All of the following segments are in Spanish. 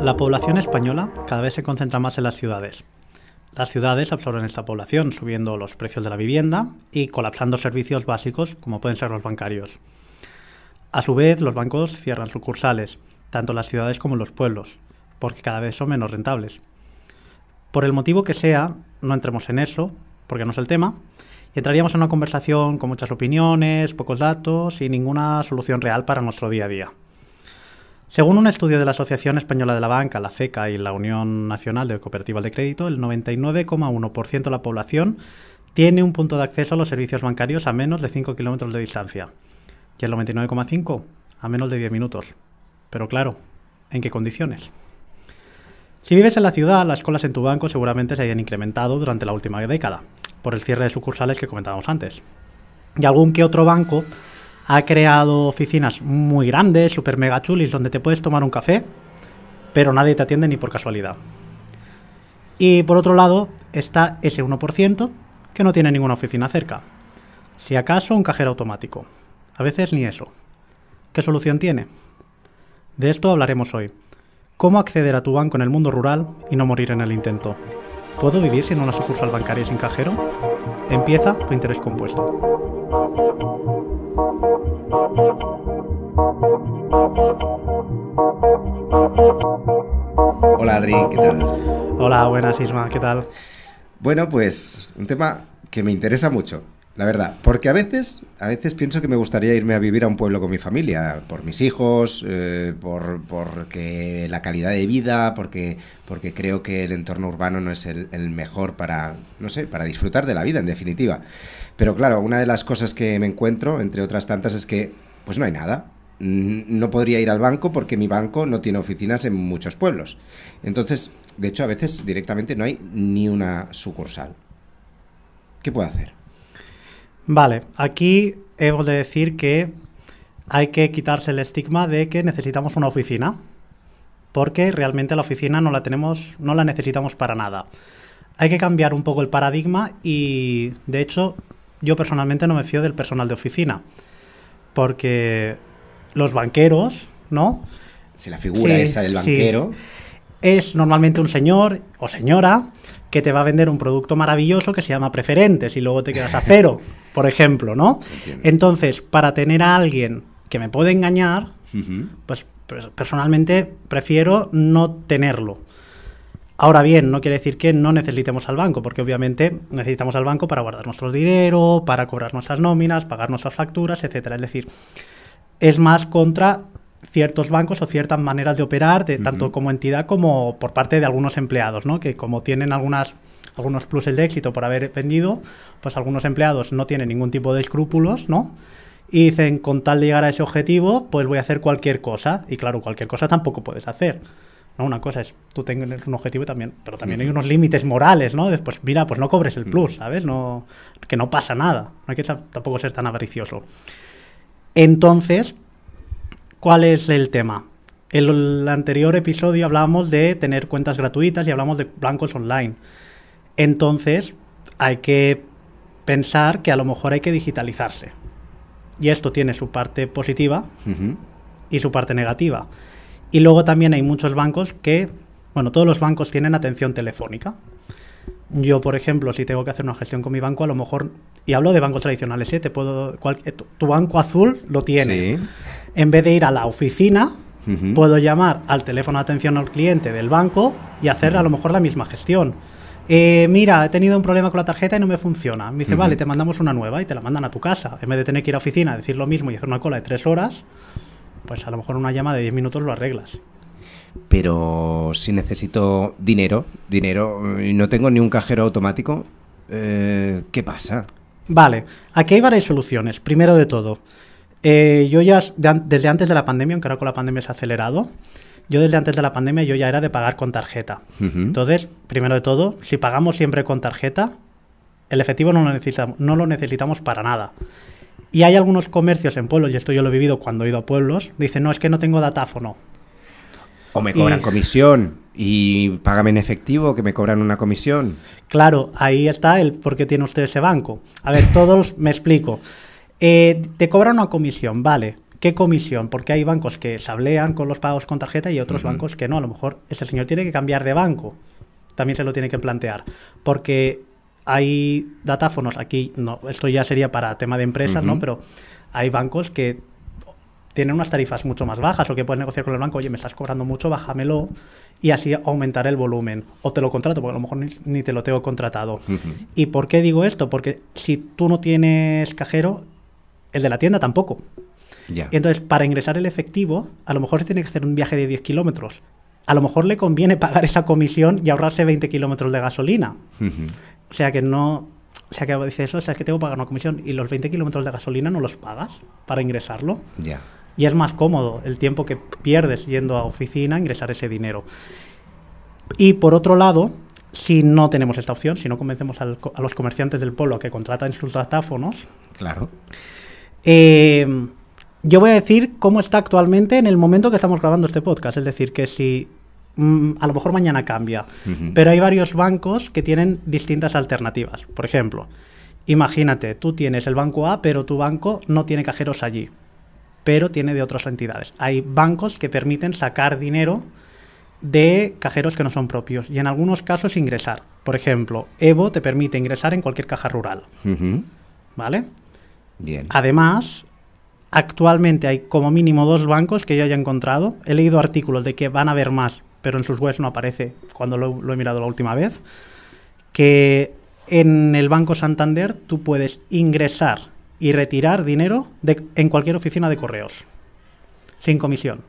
La población española cada vez se concentra más en las ciudades. Las ciudades absorben esta población, subiendo los precios de la vivienda y colapsando servicios básicos como pueden ser los bancarios. A su vez, los bancos cierran sucursales, tanto en las ciudades como en los pueblos, porque cada vez son menos rentables. Por el motivo que sea, no entremos en eso, porque no es el tema, y entraríamos en una conversación con muchas opiniones, pocos datos y ninguna solución real para nuestro día a día. Según un estudio de la Asociación Española de la Banca, la CECA y la Unión Nacional de Cooperativas de Crédito, el 99,1% de la población tiene un punto de acceso a los servicios bancarios a menos de 5 kilómetros de distancia y el 99,5% a menos de 10 minutos. Pero claro, ¿en qué condiciones? Si vives en la ciudad, las colas en tu banco seguramente se hayan incrementado durante la última década, por el cierre de sucursales que comentábamos antes. Y algún que otro banco ha creado oficinas muy grandes, super mega chulis, donde te puedes tomar un café, pero nadie te atiende ni por casualidad. Y por otro lado está ese 1% que no tiene ninguna oficina cerca. Si acaso un cajero automático. A veces ni eso. ¿Qué solución tiene? De esto hablaremos hoy. ¿Cómo acceder a tu banco en el mundo rural y no morir en el intento? ¿Puedo vivir sin una sucursal bancaria sin cajero? Empieza tu interés compuesto. Hola Adri, ¿qué tal? Hola, buenas Isma, ¿qué tal? Bueno, pues un tema que me interesa mucho, la verdad, porque a veces, a veces pienso que me gustaría irme a vivir a un pueblo con mi familia, por mis hijos, eh, por porque la calidad de vida, porque, porque creo que el entorno urbano no es el, el mejor para, no sé, para disfrutar de la vida, en definitiva. Pero claro, una de las cosas que me encuentro, entre otras tantas, es que pues no hay nada. No podría ir al banco porque mi banco no tiene oficinas en muchos pueblos. Entonces, de hecho, a veces directamente no hay ni una sucursal. ¿Qué puedo hacer? Vale, aquí hemos de decir que hay que quitarse el estigma de que necesitamos una oficina, porque realmente la oficina no la tenemos, no la necesitamos para nada. Hay que cambiar un poco el paradigma y, de hecho, yo personalmente no me fío del personal de oficina, porque los banqueros, ¿no? Si la figura esa del banquero. Es normalmente un señor o señora que te va a vender un producto maravilloso que se llama preferentes y luego te quedas a cero, por ejemplo, ¿no? Entonces, para tener a alguien que me puede engañar, pues, pues personalmente prefiero no tenerlo. Ahora bien, no quiere decir que no necesitemos al banco, porque obviamente necesitamos al banco para guardar nuestro dinero, para cobrar nuestras nóminas, pagar nuestras facturas, etcétera. Es decir, es más contra ciertos bancos o ciertas maneras de operar, de, tanto como entidad como por parte de algunos empleados, ¿no? Que como tienen algunas algunos pluses de éxito por haber vendido, pues algunos empleados no tienen ningún tipo de escrúpulos, ¿no? Y dicen, con tal de llegar a ese objetivo, pues voy a hacer cualquier cosa. Y claro, cualquier cosa tampoco puedes hacer. Una cosa es tú tengas un objetivo también, pero también hay unos límites morales, ¿no? Después, mira, pues no cobres el plus, ¿sabes? No, que no pasa nada. No hay que tampoco ser tan avaricioso. Entonces, ¿cuál es el tema? En el anterior episodio hablábamos de tener cuentas gratuitas y hablamos de blancos online. Entonces, hay que pensar que a lo mejor hay que digitalizarse. Y esto tiene su parte positiva y su parte negativa. Y luego también hay muchos bancos que, bueno, todos los bancos tienen atención telefónica. Yo, por ejemplo, si tengo que hacer una gestión con mi banco, a lo mejor, y hablo de bancos tradicionales, ¿eh? Te puedo, eh, tu, banco azul lo tiene. En vez de ir a la oficina, puedo llamar al teléfono de atención al cliente del banco y hacer a lo mejor la misma gestión. Eh, mira, he tenido un problema con la tarjeta y no me funciona. Me dice, vale, te mandamos una nueva y te la mandan a tu casa. En vez de tener que ir a oficina, decir lo mismo y hacer una cola de tres horas, pues a lo mejor una llama de 10 minutos lo arreglas. Pero si necesito dinero, dinero y no tengo ni un cajero automático, eh, ¿qué pasa? Vale, aquí hay varias soluciones. Primero de todo, eh, yo ya desde antes de la pandemia, aunque ahora con la pandemia se ha acelerado, yo desde antes de la pandemia yo ya era de pagar con tarjeta. Entonces, primero de todo, si pagamos siempre con tarjeta, el efectivo no lo necesitamos, no lo necesitamos para nada. Y hay algunos comercios en pueblos, y esto yo lo he vivido cuando he ido a pueblos, dicen, no, es que no tengo datáfono. O me cobran comisión y págame en efectivo que me cobran una comisión. Claro, ahí está el por qué tiene usted ese banco. A ver, todos me explico. Eh, te cobran una comisión, vale. ¿Qué comisión? Porque hay bancos que sablean con los pagos con tarjeta y otros bancos que no. A lo mejor ese señor tiene que cambiar de banco. También se lo tiene que plantear. Porque hay datáfonos, aquí no, esto ya sería para tema de empresas, ¿no? Pero hay bancos que tienen unas tarifas mucho más bajas o que puedes negociar con el banco, oye, me estás cobrando mucho, bájamelo y así aumentar el volumen. O te lo contrato, porque a lo mejor ni, te lo tengo contratado. ¿Y por qué digo esto? Porque si tú no tienes cajero, el de la tienda tampoco. Y entonces, para ingresar el efectivo, a lo mejor se tiene que hacer un viaje de 10 kilómetros. A lo mejor le conviene pagar esa comisión y ahorrarse 20 kilómetros de gasolina. O sea que no. O sea que dice eso, o sea que tengo que pagar una comisión y los 20 kilómetros de gasolina no los pagas para ingresarlo. Ya. Y es más cómodo el tiempo que pierdes yendo a oficina ingresar ese dinero. Y por otro lado, si no tenemos esta opción, si no convencemos a los comerciantes del pueblo a que contratan sus datáfonos. Claro. Eh, yo voy a decir cómo está actualmente en el momento que estamos grabando este podcast. Es decir, que si mm, a lo mejor mañana cambia, pero hay varios bancos que tienen distintas alternativas. Por ejemplo, imagínate, tú tienes el banco A, pero tu banco no tiene cajeros allí, pero tiene de otras entidades. Hay bancos que permiten sacar dinero de cajeros que no son propios y en algunos casos ingresar. Por ejemplo, Evo te permite ingresar en cualquier caja rural. ¿Vale? Bien. Además, Actualmente hay como mínimo dos bancos que yo haya encontrado. He leído artículos de que van a haber más, pero en sus webs no aparece cuando lo, he mirado la última vez. Que en el Banco Santander tú puedes ingresar y retirar dinero en cualquier oficina de correos, sin comisión,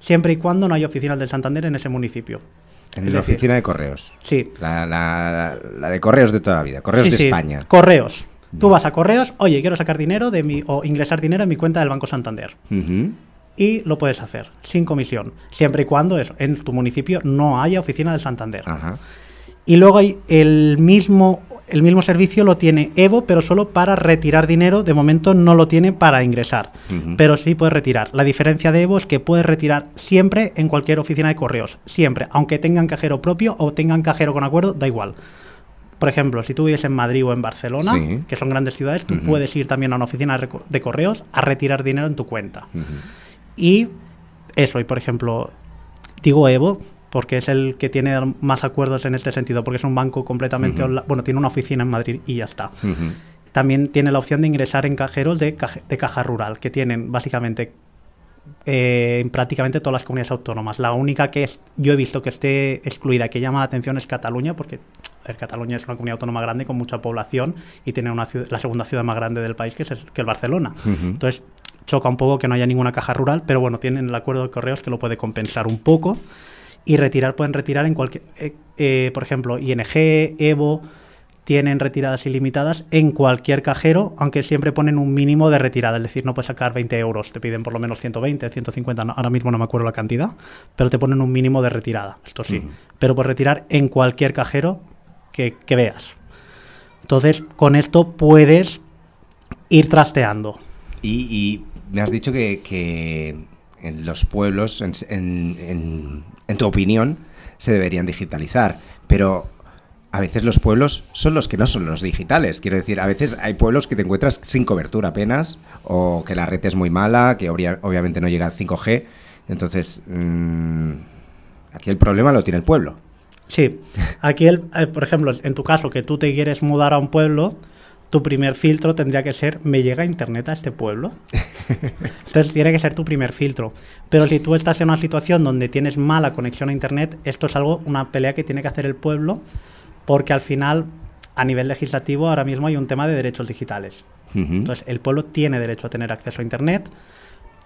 siempre y cuando no haya oficinas del Santander en ese municipio. En la oficina de correos. Sí. La, de correos de toda la vida, correos de España. Correos. Tú vas a correos, oye, quiero sacar dinero de mi, o ingresar dinero en mi cuenta del Banco Santander. Y lo puedes hacer, sin comisión, siempre y cuando en tu municipio no haya oficina del Santander. Y luego hay el mismo, el mismo servicio lo tiene Evo, pero solo para retirar dinero. De momento no lo tiene para ingresar, pero sí puedes retirar. La diferencia de Evo es que puedes retirar siempre en cualquier oficina de correos, siempre, aunque tengan cajero propio o tengan cajero con acuerdo, da igual. Por ejemplo, si tú vives en Madrid o en Barcelona, que son grandes ciudades, tú puedes ir también a una oficina de correos a retirar dinero en tu cuenta. Y eso, y por ejemplo, digo Evo porque es el que tiene más acuerdos en este sentido, porque es un banco completamente Bueno, tiene una oficina en Madrid y ya está. También tiene la opción de ingresar en cajeros de, de caja rural, que tienen básicamente eh, en prácticamente todas las comunidades autónomas. La única que yo he visto que esté excluida, que llama la atención, es Cataluña, porque Cataluña es una comunidad autónoma grande con mucha población y tiene una la segunda ciudad más grande del país, que es que el Barcelona. Entonces, choca un poco que no haya ninguna caja rural, pero bueno, tienen el acuerdo de correos que lo puede compensar un poco. Y retirar, pueden retirar en cualquier. Eh, eh, por ejemplo, ING, Evo tienen retiradas ilimitadas en cualquier cajero, aunque siempre ponen un mínimo de retirada, es decir, no puedes sacar 20 euros, te piden por lo menos 120, 150, ahora mismo no me acuerdo la cantidad, pero te ponen un mínimo de retirada, esto sí, pero puedes retirar en cualquier cajero que, veas. Entonces, con esto puedes ir trasteando. Y, me has dicho que, en los pueblos, en tu opinión, se deberían digitalizar, pero a veces los pueblos son los que no son los digitales. Quiero decir, a veces hay pueblos que te encuentras sin cobertura apenas, o que la red es muy mala, que obviamente no llega al 5G. Entonces, mm, aquí el problema lo tiene el pueblo. Sí, aquí, el, eh, por ejemplo, en tu caso, que tú te quieres mudar a un pueblo, tu primer filtro tendría que ser, ¿me llega internet a este pueblo? Entonces tiene que ser tu primer filtro. Pero si tú estás en una situación donde tienes mala conexión a internet, esto es algo, una pelea que tiene que hacer el pueblo porque al final, a nivel legislativo, ahora mismo hay un tema de derechos digitales. Entonces, el pueblo tiene derecho a tener acceso a Internet.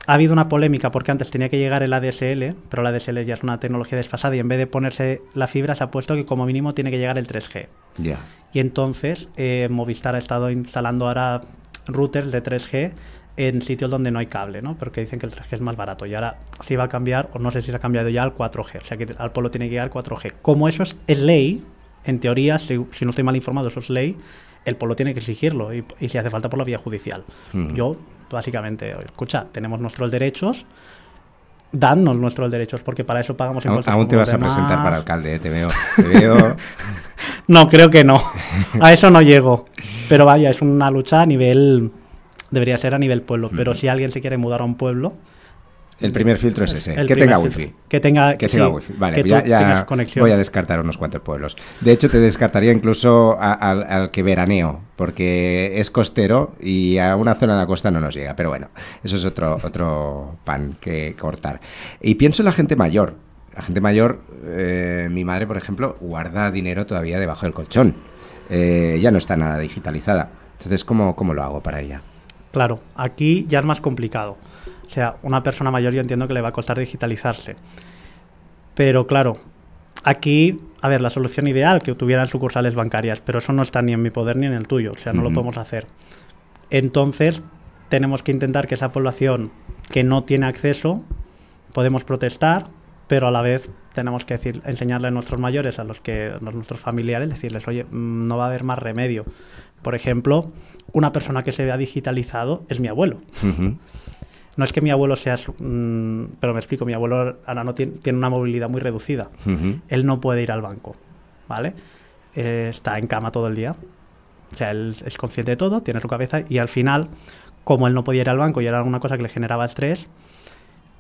Ha habido una polémica porque antes tenía que llegar el ADSL, pero la ADSL ya es una tecnología desfasada y en vez de ponerse la fibra se ha puesto que como mínimo tiene que llegar el 3G. Y entonces eh, Movistar ha estado instalando ahora routers de 3G en sitios donde no hay cable, ¿no? Porque dicen que el 3G es más barato. Y ahora sí va a cambiar, o no sé si se ha cambiado ya al 4G. O sea que al pueblo tiene que llegar 4G. Como eso es ley, en teoría, si, no estoy mal informado, eso es ley, el pueblo tiene que exigirlo y, si hace falta por la vía judicial. Yo, básicamente, escucha, tenemos nuestros derechos, danos nuestros derechos, porque para eso pagamos impuestos. aún te vas a presentar para alcalde, ¿eh? te veo. Te veo. No, creo que no. A eso no llego. Pero vaya, es una lucha a nivel. Debería ser a nivel pueblo. Pero si alguien se quiere mudar a un pueblo. El primer filtro es ese, que tenga filtro. wifi. Que tenga, Que sí, tenga wifi. Vale, que tú ya, ya tengas conexión. voy a descartar unos cuantos pueblos. De hecho, te descartaría incluso a- al que veraneo, porque es costero y a una zona de la costa no nos llega. Pero bueno, eso es otro, otro pan que cortar. Y pienso en la gente mayor. La gente mayor, eh, mi madre, por ejemplo, guarda dinero todavía debajo del colchón. Eh, ya no está nada digitalizada. Entonces, ¿cómo, ¿cómo lo hago para ella? Claro, aquí ya es más complicado. O sea, una persona mayor yo entiendo que le va a costar digitalizarse. Pero claro, aquí, a ver, la solución ideal que tuvieran sucursales bancarias, pero eso no está ni en mi poder ni en el tuyo, o sea, no lo podemos hacer. Entonces, tenemos que intentar que esa población que no tiene acceso, podemos protestar, pero a la vez tenemos que decir, enseñarle a nuestros mayores, a los que a nuestros familiares, decirles, oye, mm, no va a haber más remedio. Por ejemplo, una persona que se vea digitalizado es mi abuelo. Ujú. No es que mi abuelo sea, su- mm, pero me explico, mi abuelo ahora no tiene, tiene una movilidad muy reducida. Él no puede ir al banco, ¿vale? Eh, está en cama todo el día. O sea, él es consciente de todo, tiene su cabeza y al final, como él no podía ir al banco y era una cosa que le generaba estrés,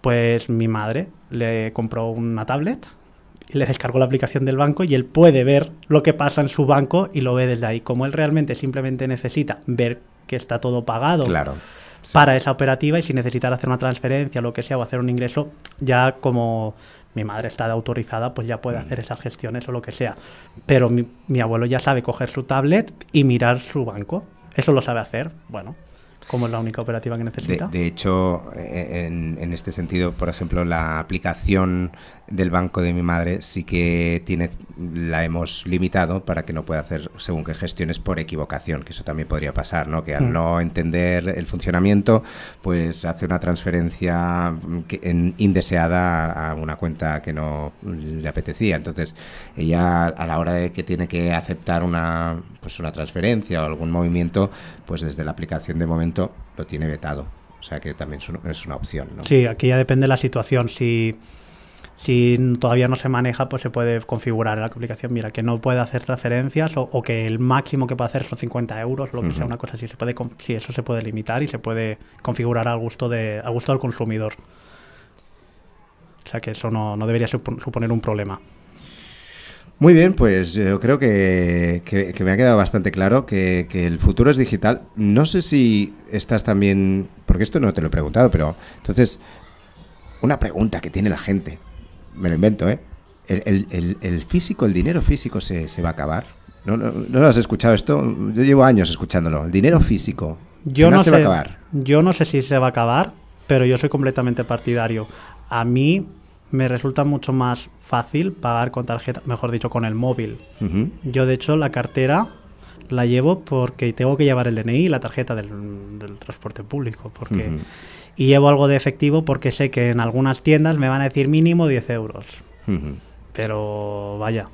pues mi madre le compró una tablet y le descargó la aplicación del banco y él puede ver lo que pasa en su banco y lo ve desde ahí. Como él realmente simplemente necesita ver que está todo pagado Claro. Sí. para esa operativa y si necesitar hacer una transferencia o lo que sea o hacer un ingreso, ya como mi madre está autorizada, pues ya puede hacer esas gestiones o lo que sea. Pero mi, mi abuelo ya sabe coger su tablet y mirar su banco. Eso lo sabe hacer. Bueno, como es la única operativa que De, necesita. de hecho, eh, en, en este sentido, por ejemplo, la aplicación del banco de mi madre sí que tiene, la hemos limitado para que no pueda hacer según qué gestiones por equivocación, que eso también podría pasar, ¿no? Que al Mm. no entender el funcionamiento, pues hace una transferencia mm, que- en- indeseada a una cuenta que no le apetecía. Entonces, ella a la hora de que tiene que aceptar una, pues una transferencia o algún movimiento, pues desde la aplicación de momento lo tiene vetado. O sea que también es una, es una opción, ¿no? Sí, aquí ya depende de la situación. Si, si todavía no se maneja, pues se puede configurar en la aplicación, mira, que no puede hacer transferencias o, o que el máximo que puede hacer son 50 euros, lo que sea, una cosa así. Se puede, sí, eso se puede limitar y se puede configurar al gusto, de, al gusto del consumidor. O sea que eso no, no debería supo- suponer un problema. Muy bien, pues yo creo que, que- que me ha quedado bastante claro que, que el futuro es digital. No sé si estás también, porque esto no te lo he preguntado, pero entonces, una pregunta que tiene la gente, me lo invento, ¿eh? ¿El, el- el- el físico, el dinero físico se, se va a acabar? ¿No, no, no lo has escuchado esto? Yo llevo años escuchándolo. El dinero físico. Yo no, se sé, va a acabar. yo no sé si se va a acabar, pero yo soy completamente partidario. A mí me resulta mucho más fácil pagar con tarjeta, mejor dicho, con el móvil. Yo, de hecho, la cartera la llevo porque tengo que llevar el DNI y la tarjeta del, del transporte público. Porque. Y llevo algo de efectivo porque sé que en algunas tiendas me van a decir mínimo 10 euros. Pero vaya,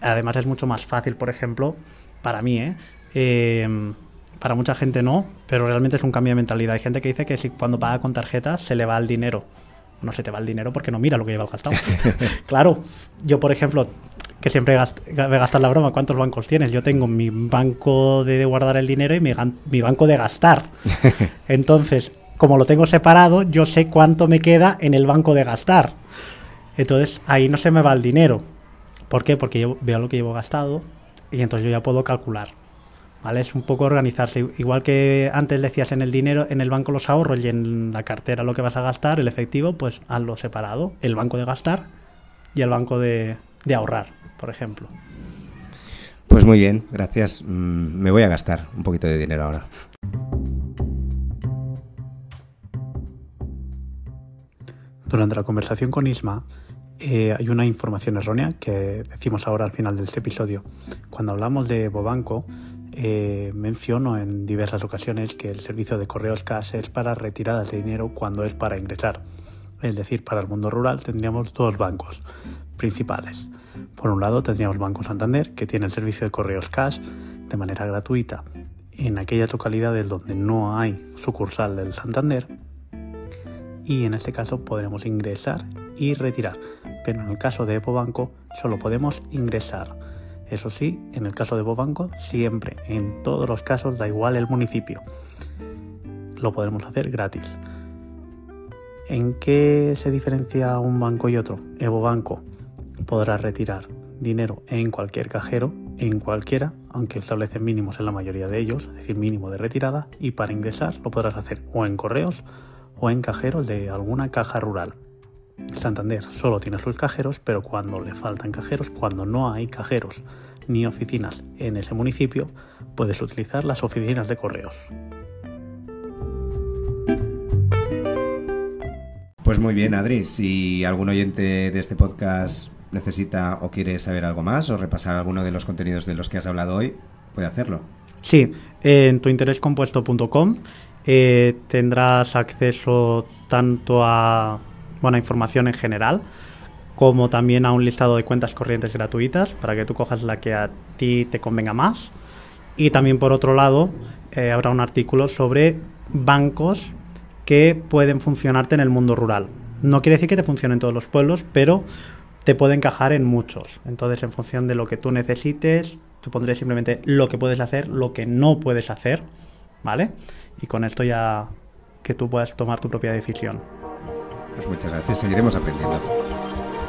además es mucho más fácil, por ejemplo, para mí, ¿eh? Eh, para mucha gente no, pero realmente es un cambio de mentalidad. Hay gente que dice que si cuando paga con tarjeta se le va el dinero. No se te va el dinero porque no mira lo que lleva gastado. claro, yo por ejemplo, que siempre gast me gastas la broma, ¿cuántos bancos tienes? Yo tengo mi banco de guardar el dinero y mi banco de gastar. Entonces, como lo tengo separado, yo sé cuánto me queda en el banco de gastar. Entonces, ahí no se me va el dinero. ¿Por qué? Porque yo veo lo que llevo gastado y entonces yo ya puedo calcular. ¿Vale? Es un poco organizarse. Igual que antes decías en el dinero, en el banco los ahorros y en la cartera lo que vas a gastar, el efectivo, pues hazlo separado. El banco de gastar y el banco de, de ahorrar, por ejemplo. Pues muy bien, gracias. Mm, Me voy a gastar un poquito de dinero ahora. Durante la conversación con Isma eh, hay una información errónea que decimos ahora al final de este episodio. Cuando hablamos de Bobanco, eh, menciono en diversas ocasiones que el servicio de correos cash es para retiradas de dinero cuando es para ingresar. Es decir, para el mundo rural tendríamos dos bancos principales. Por un lado tendríamos Banco Santander, que tiene el servicio de correos cash de manera gratuita en aquellas localidades donde no hay sucursal del Santander y en este caso podremos ingresar y retirar. Pero en el caso de EpoBanco solo podemos ingresar. Eso sí, en el caso de EpoBanco siempre, en todos los casos, da igual el municipio. Lo podremos hacer gratis. ¿En qué se diferencia un banco y otro? EvoBanco podrá retirar dinero en cualquier cajero, en cualquiera, aunque establece mínimos en la mayoría de ellos, es decir, mínimo de retirada, y para ingresar lo podrás hacer o en correos o en cajeros de alguna caja rural. Santander solo tiene sus cajeros, pero cuando le faltan cajeros, cuando no hay cajeros ni oficinas en ese municipio, puedes utilizar las oficinas de correos. Pues muy bien, Adri. Si algún oyente de este podcast necesita o quiere saber algo más o repasar alguno de los contenidos de los que has hablado hoy, puede hacerlo. Sí, en tuinterescompuesto.com eh, tendrás acceso tanto a buena información en general como también a un listado de cuentas corrientes gratuitas para que tú cojas la que a ti te convenga más. Y también por otro lado eh, habrá un artículo sobre bancos que pueden funcionarte en el mundo rural. No quiere decir que te funcione en todos los pueblos, pero te puede encajar en muchos. Entonces, en función de lo que tú necesites, tú pondré simplemente lo que puedes hacer, lo que no puedes hacer, ¿vale? Y con esto ya que tú puedas tomar tu propia decisión. Pues muchas gracias, seguiremos aprendiendo.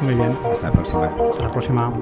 Muy bien. Hasta la próxima. Hasta la próxima.